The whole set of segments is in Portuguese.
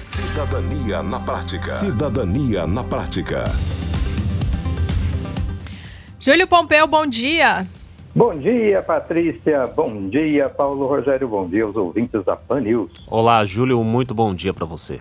Cidadania na Prática. Cidadania na Prática. Júlio Pompeu, bom dia. Bom dia, Patrícia. Bom dia, Paulo Rogério. Bom dia aos ouvintes da Pan News. Olá, Júlio. Muito bom dia para você.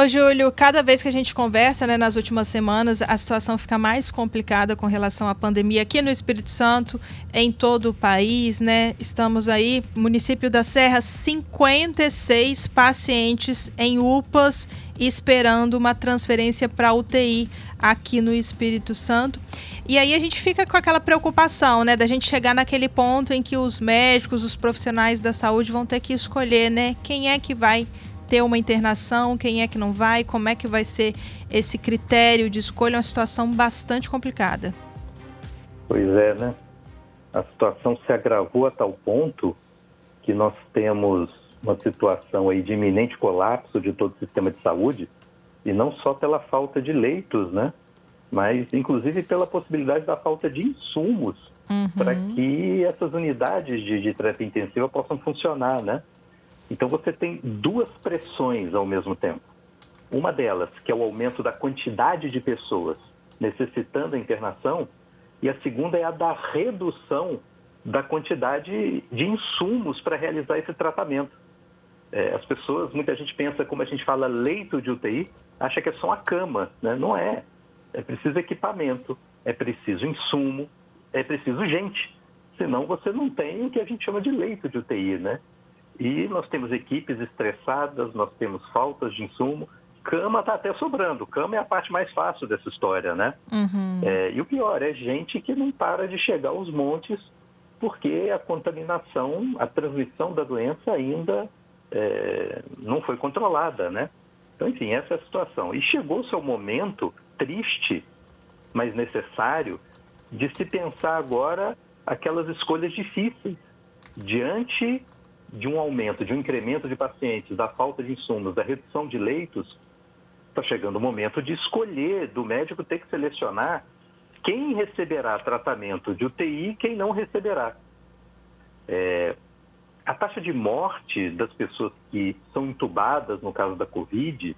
Ô, Júlio, cada vez que a gente conversa, né, nas últimas semanas, a situação fica mais complicada com relação à pandemia aqui no Espírito Santo, em todo o país, né? Estamos aí, município da Serra, 56 pacientes em UPAs esperando uma transferência para UTI aqui no Espírito Santo. E aí a gente fica com aquela preocupação, né, da gente chegar naquele ponto em que os médicos, os profissionais da saúde vão ter que escolher, né, quem é que vai ter uma internação, quem é que não vai, como é que vai ser esse critério de escolha, é uma situação bastante complicada. Pois é, né? A situação se agravou a tal ponto que nós temos uma situação aí de iminente colapso de todo o sistema de saúde, e não só pela falta de leitos, né? Mas inclusive pela possibilidade da falta de insumos uhum. para que essas unidades de, de terapia intensiva possam funcionar, né? Então você tem duas pressões ao mesmo tempo. Uma delas, que é o aumento da quantidade de pessoas necessitando a internação, e a segunda é a da redução da quantidade de insumos para realizar esse tratamento. É, as pessoas, muita gente pensa, como a gente fala leito de UTI, acha que é só uma cama, né? Não é. É preciso equipamento, é preciso insumo, é preciso gente. Senão você não tem o que a gente chama de leito de UTI, né? E nós temos equipes estressadas, nós temos faltas de insumo. Cama está até sobrando. Cama é a parte mais fácil dessa história, né? Uhum. É, e o pior é gente que não para de chegar aos montes porque a contaminação, a transmissão da doença ainda é, não foi controlada, né? Então, enfim, essa é a situação. E chegou o seu momento triste, mas necessário, de se pensar agora aquelas escolhas difíceis diante de um aumento, de um incremento de pacientes, da falta de insumos, da redução de leitos, está chegando o momento de escolher, do médico ter que selecionar quem receberá tratamento de UTI e quem não receberá. É, a taxa de morte das pessoas que são entubadas no caso da Covid,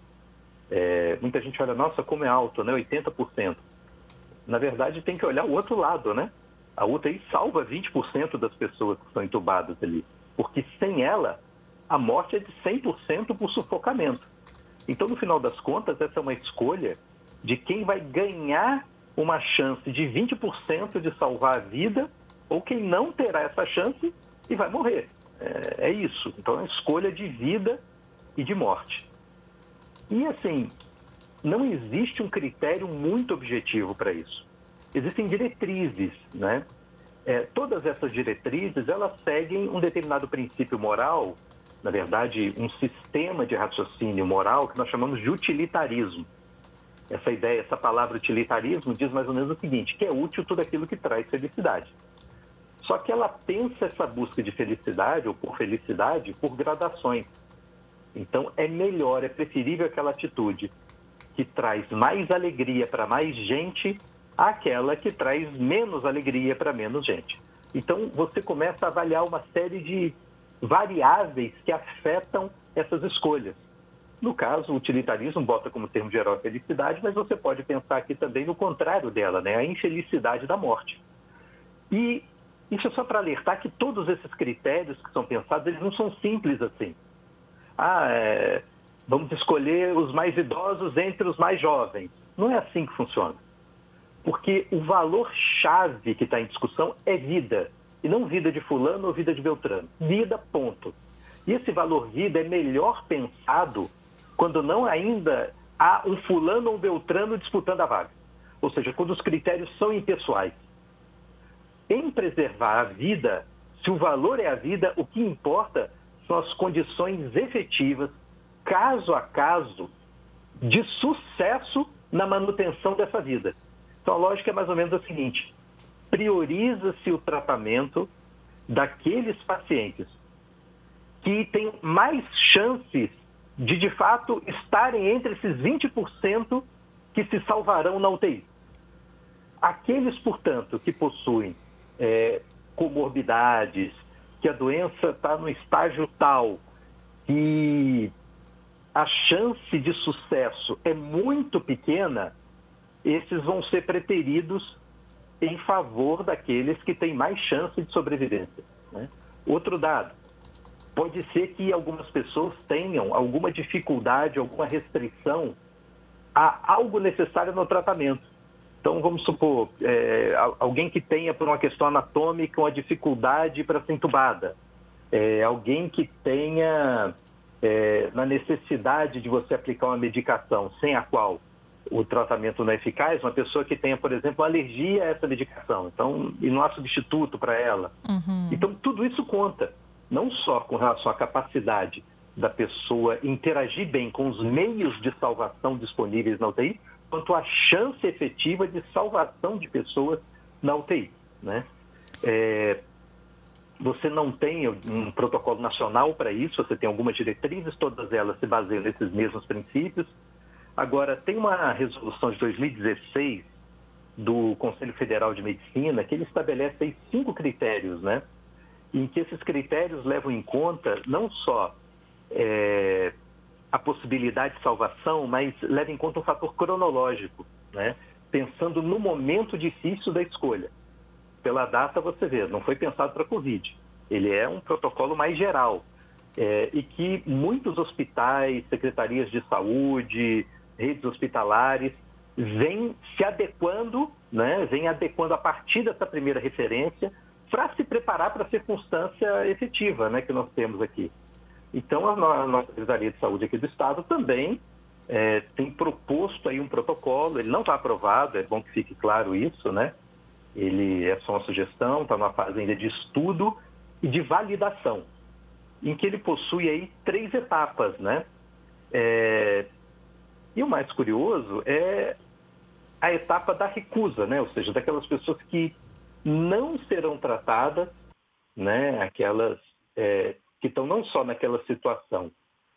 é, muita gente olha, nossa, como é alto, né? 80%. Na verdade, tem que olhar o outro lado, né? A UTI salva 20% das pessoas que são entubadas ali porque sem ela, a morte é de 100% por sufocamento. Então, no final das contas, essa é uma escolha de quem vai ganhar uma chance de 20% de salvar a vida ou quem não terá essa chance e vai morrer. É, é isso. Então, é uma escolha de vida e de morte. E, assim, não existe um critério muito objetivo para isso. Existem diretrizes, né? É, todas essas diretrizes elas seguem um determinado princípio moral, na verdade, um sistema de raciocínio moral que nós chamamos de utilitarismo. Essa ideia, essa palavra utilitarismo diz mais ou menos o seguinte, que é útil tudo aquilo que traz felicidade. Só que ela pensa essa busca de felicidade ou por felicidade por gradações. Então é melhor, é preferível aquela atitude que traz mais alegria para mais gente àquela que traz menos alegria para menos gente. Então, você começa a avaliar uma série de variáveis que afetam essas escolhas. No caso, o utilitarismo bota como termo geral a felicidade, mas você pode pensar aqui também no contrário dela, né? a infelicidade da morte. E isso é só para alertar que todos esses critérios que são pensados, eles não são simples assim. Ah, é, vamos escolher os mais idosos entre os mais jovens. Não é assim que funciona. Porque o valor-chave que está em discussão é vida. E não vida de fulano ou vida de Beltrano. Vida, ponto. E esse valor vida é melhor pensado quando não ainda há um fulano ou um Beltrano disputando a vaga. Ou seja, quando os critérios são impessoais. Em preservar a vida, se o valor é a vida, o que importa são as condições efetivas, caso a caso, de sucesso na manutenção dessa vida. Então a lógica é mais ou menos a seguinte: prioriza-se o tratamento daqueles pacientes que têm mais chances de, de fato, estarem entre esses 20% que se salvarão na UTI. Aqueles, portanto, que possuem é, comorbidades, que a doença está no estágio tal, que a chance de sucesso é muito pequena, esses vão ser preteridos em favor daqueles que têm mais chance de sobrevivência. Né? Outro dado, pode ser que algumas pessoas tenham alguma dificuldade, alguma restrição a algo necessário no tratamento. Então, vamos supor, é, alguém que tenha, por uma questão anatômica, uma dificuldade para ser entubada. É, alguém que tenha é, na necessidade de você aplicar uma medicação sem a qual o tratamento não é eficaz, uma pessoa que tenha, por exemplo, alergia a essa medicação, então, e não há substituto para ela. Uhum. Então, tudo isso conta, não só com relação à capacidade da pessoa interagir bem com os meios de salvação disponíveis na UTI, quanto à chance efetiva de salvação de pessoas na UTI. Né? É, você não tem um protocolo nacional para isso, você tem algumas diretrizes, todas elas se baseiam nesses mesmos princípios. Agora, tem uma resolução de 2016 do Conselho Federal de Medicina que ele estabelece cinco critérios, né? Em que esses critérios levam em conta não só é, a possibilidade de salvação, mas leva em conta o fator cronológico, né? pensando no momento difícil da escolha. Pela data, você vê, não foi pensado para a Covid. Ele é um protocolo mais geral. É, e que muitos hospitais, secretarias de saúde, redes hospitalares, vêm se adequando, né, vêm adequando a partir dessa primeira referência para se preparar para a circunstância efetiva né, que nós temos aqui. Então, a nossa Secretaria de Saúde aqui do Estado também é, tem proposto aí um protocolo, ele não está aprovado, é bom que fique claro isso, né? Ele é só uma sugestão, está numa fase ainda de estudo e de validação, em que ele possui aí três etapas, né? É, e o mais curioso é a etapa da recusa, né? Ou seja, daquelas pessoas que não serão tratadas, né? Aquelas é, que estão não só naquela situação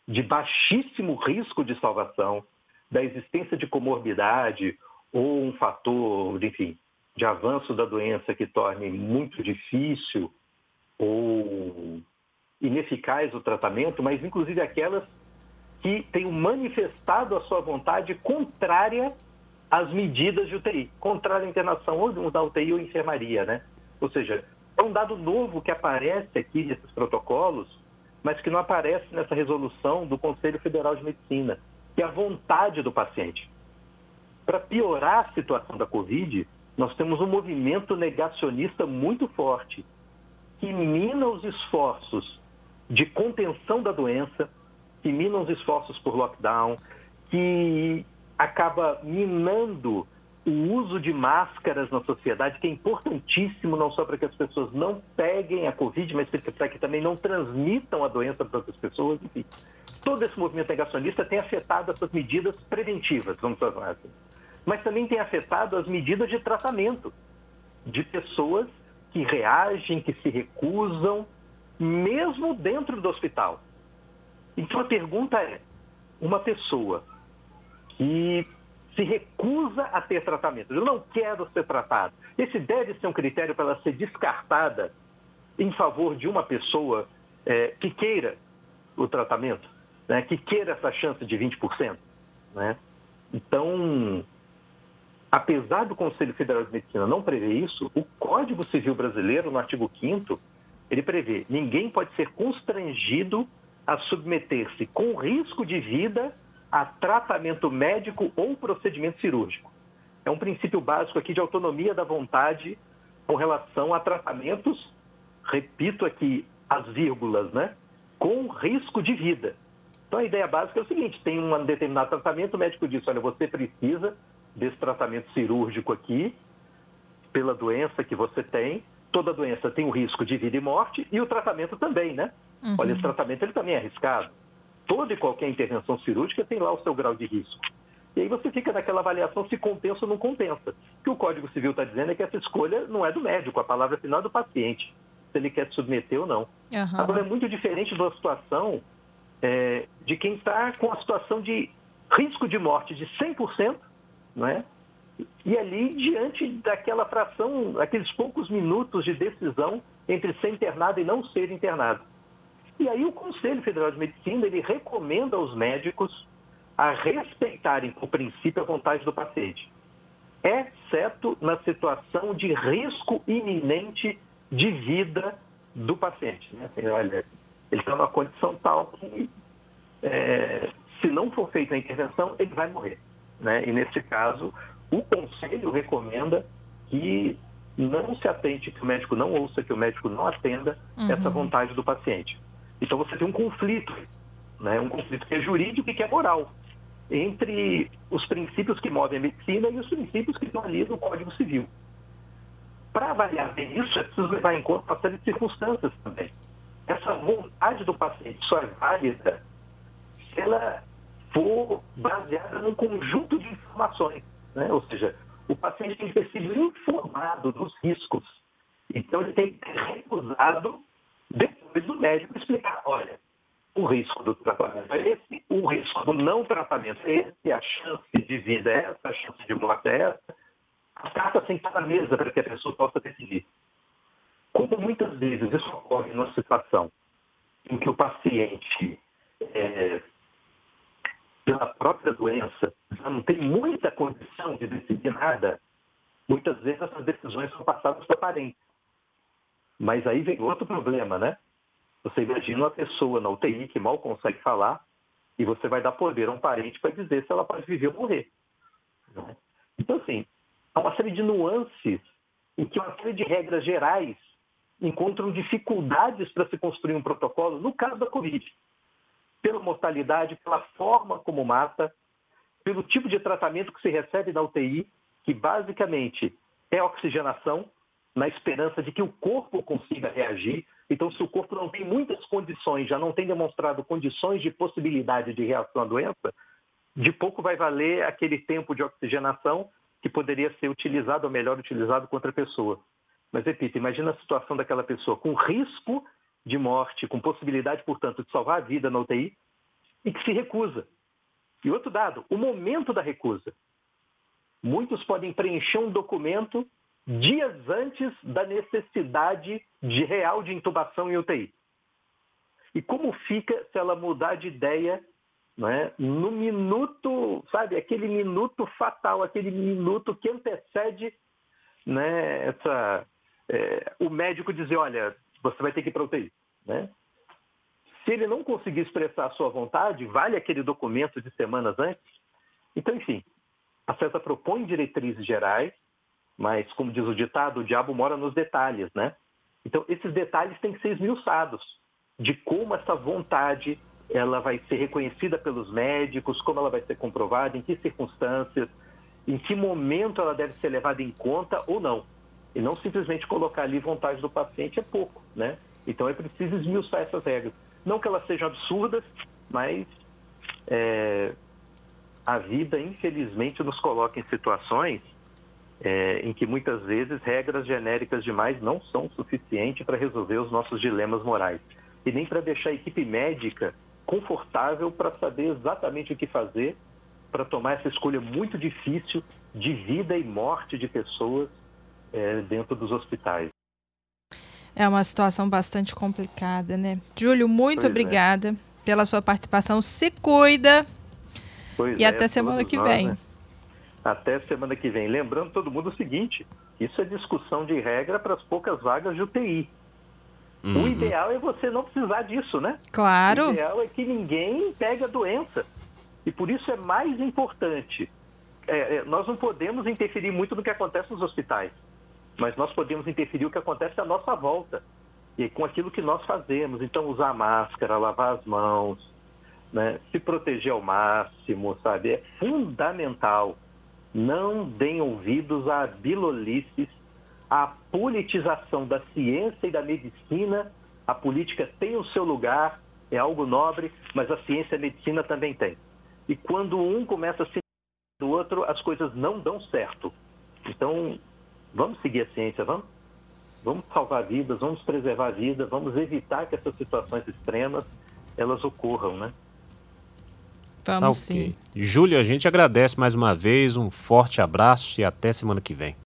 de baixíssimo risco de salvação, da existência de comorbidade ou um fator, enfim, de avanço da doença que torne muito difícil ou ineficaz o tratamento, mas inclusive aquelas que tenham manifestado a sua vontade contrária às medidas de UTI, contrária à internação ou da UTI ou enfermaria, né? Ou seja, é um dado novo que aparece aqui nesses protocolos, mas que não aparece nessa resolução do Conselho Federal de Medicina, que é a vontade do paciente. Para piorar a situação da Covid, nós temos um movimento negacionista muito forte, que mina os esforços de contenção da doença, que mina os esforços por lockdown, que acaba minando o uso de máscaras na sociedade, que é importantíssimo não só para que as pessoas não peguem a Covid, mas para que também não transmitam a doença para outras pessoas, enfim. Todo esse movimento negacionista tem afetado essas medidas preventivas, vamos falar assim. Mas também tem afetado as medidas de tratamento de pessoas que reagem, que se recusam, mesmo dentro do hospital. Então a pergunta é: uma pessoa que se recusa a ter tratamento. Eu não quero ser tratado. Esse deve ser um critério para ela ser descartada em favor de uma pessoa é, que queira o tratamento, né, que queira essa chance de 20%. Né? Então, apesar do Conselho Federal de Medicina não prever isso, o Código Civil Brasileiro, no artigo 5 ele prevê ninguém pode ser constrangido a submeter-se com risco de vida a tratamento médico ou procedimento cirúrgico. É um princípio básico aqui de autonomia da vontade com relação a tratamentos, repito aqui as vírgulas, né? Com risco de vida. Então a ideia básica é o seguinte: tem um determinado tratamento, o médico diz, olha, você precisa desse tratamento cirúrgico aqui, pela doença que você tem. Toda doença tem o risco de vida e morte, e o tratamento também, né? Uhum. Olha, esse tratamento ele também é arriscado toda e qualquer intervenção cirúrgica tem lá o seu grau de risco. E aí você fica naquela avaliação se compensa ou não compensa. O que o Código Civil está dizendo é que essa escolha não é do médico, a palavra final é do paciente, se ele quer se submeter ou não. Uhum. Agora, é muito diferente da situação é, de quem está com a situação de risco de morte de 100%, não é? E ali, diante daquela fração, aqueles poucos minutos de decisão entre ser internado e não ser internado. E aí o Conselho Federal de Medicina, ele recomenda aos médicos a respeitarem, o princípio, a vontade do paciente, exceto na situação de risco iminente de vida do paciente. Né? Assim, olha, ele está numa condição tal que, é, se não for feita a intervenção, ele vai morrer. Né? E, nesse caso, o conselho recomenda que não se atente, que o médico não ouça, que o médico não atenda uhum. essa vontade do paciente. Então, você tem um conflito, né? um conflito que é jurídico e que é moral, entre os princípios que movem a medicina e os princípios que estão ali no Código Civil. Para avaliar bem isso, é preciso levar em conta uma série de circunstâncias também. Essa vontade do paciente só é válida se ela for baseada num conjunto de informações. Né? Ou seja, o paciente tem que ter sido informado dos riscos. Então, ele tem que ter recusado depois do médico explicar: olha, o risco do tratamento é esse, o risco do não tratamento é esse, a chance de vida é essa, a chance de morte é essa a carta tem que estar na mesa para que a pessoa possa decidir. Como muitas vezes isso ocorre numa situação em que o paciente, é, pela própria doença, já não tem muita condição de decidir nada, muitas vezes essas decisões são passadas para parentes. Mas aí vem outro problema, né? Você imagina uma pessoa na UTI que mal consegue falar e você vai dar poder a um parente para dizer se ela pode viver ou morrer. Né? Então, assim, há uma série de nuances em que uma série de regras gerais encontram dificuldades para se construir um protocolo, no caso da Covid, pela mortalidade, pela forma como mata, pelo tipo de tratamento que se recebe na UTI, que basicamente é oxigenação, na esperança de que o corpo consiga reagir. Então, se o corpo não tem muitas condições, já não tem demonstrado condições de possibilidade de reação à doença, de pouco vai valer aquele tempo de oxigenação que poderia ser utilizado ou melhor utilizado contra a pessoa. Mas, repito, imagina a situação daquela pessoa com risco de morte, com possibilidade, portanto, de salvar a vida na UTI e que se recusa. E outro dado, o momento da recusa. Muitos podem preencher um documento dias antes da necessidade de real de intubação em UTI. E como fica se ela mudar de ideia né? no minuto, sabe, aquele minuto fatal, aquele minuto que antecede né, essa, é, o médico dizer, olha, você vai ter que ir para UTI. Né? Se ele não conseguir expressar a sua vontade, vale aquele documento de semanas antes? Então, enfim, a CESA propõe diretrizes gerais, mas, como diz o ditado, o diabo mora nos detalhes, né? Então, esses detalhes têm que ser esmiuçados de como essa vontade ela vai ser reconhecida pelos médicos, como ela vai ser comprovada, em que circunstâncias, em que momento ela deve ser levada em conta ou não. E não simplesmente colocar ali vontade do paciente é pouco, né? Então é preciso esmiuçar essas regras. Não que elas sejam absurdas, mas é, a vida, infelizmente, nos coloca em situações é, em que muitas vezes regras genéricas demais não são suficientes para resolver os nossos dilemas morais. E nem para deixar a equipe médica confortável para saber exatamente o que fazer para tomar essa escolha muito difícil de vida e morte de pessoas é, dentro dos hospitais. É uma situação bastante complicada, né? Júlio, muito pois é. obrigada é. pela sua participação. Se cuida. Pois e é, até semana que nós, vem. Né? Até semana que vem. Lembrando todo mundo o seguinte: isso é discussão de regra para as poucas vagas de UTI. Uhum. O ideal é você não precisar disso, né? Claro. O ideal é que ninguém pegue a doença. E por isso é mais importante. É, é, nós não podemos interferir muito no que acontece nos hospitais, mas nós podemos interferir o que acontece à nossa volta e com aquilo que nós fazemos. Então, usar máscara, lavar as mãos, né? se proteger ao máximo, sabe? É fundamental. Não deem ouvidos a bilolices a politização da ciência e da medicina. A política tem o seu lugar, é algo nobre, mas a ciência e a medicina também tem. E quando um começa a se do outro, as coisas não dão certo. Então, vamos seguir a ciência, vamos? Vamos salvar vidas, vamos preservar a vida, vamos evitar que essas situações extremas elas ocorram, né? Vamos tá okay. sim. Júlia, a gente agradece mais uma vez, um forte abraço e até semana que vem.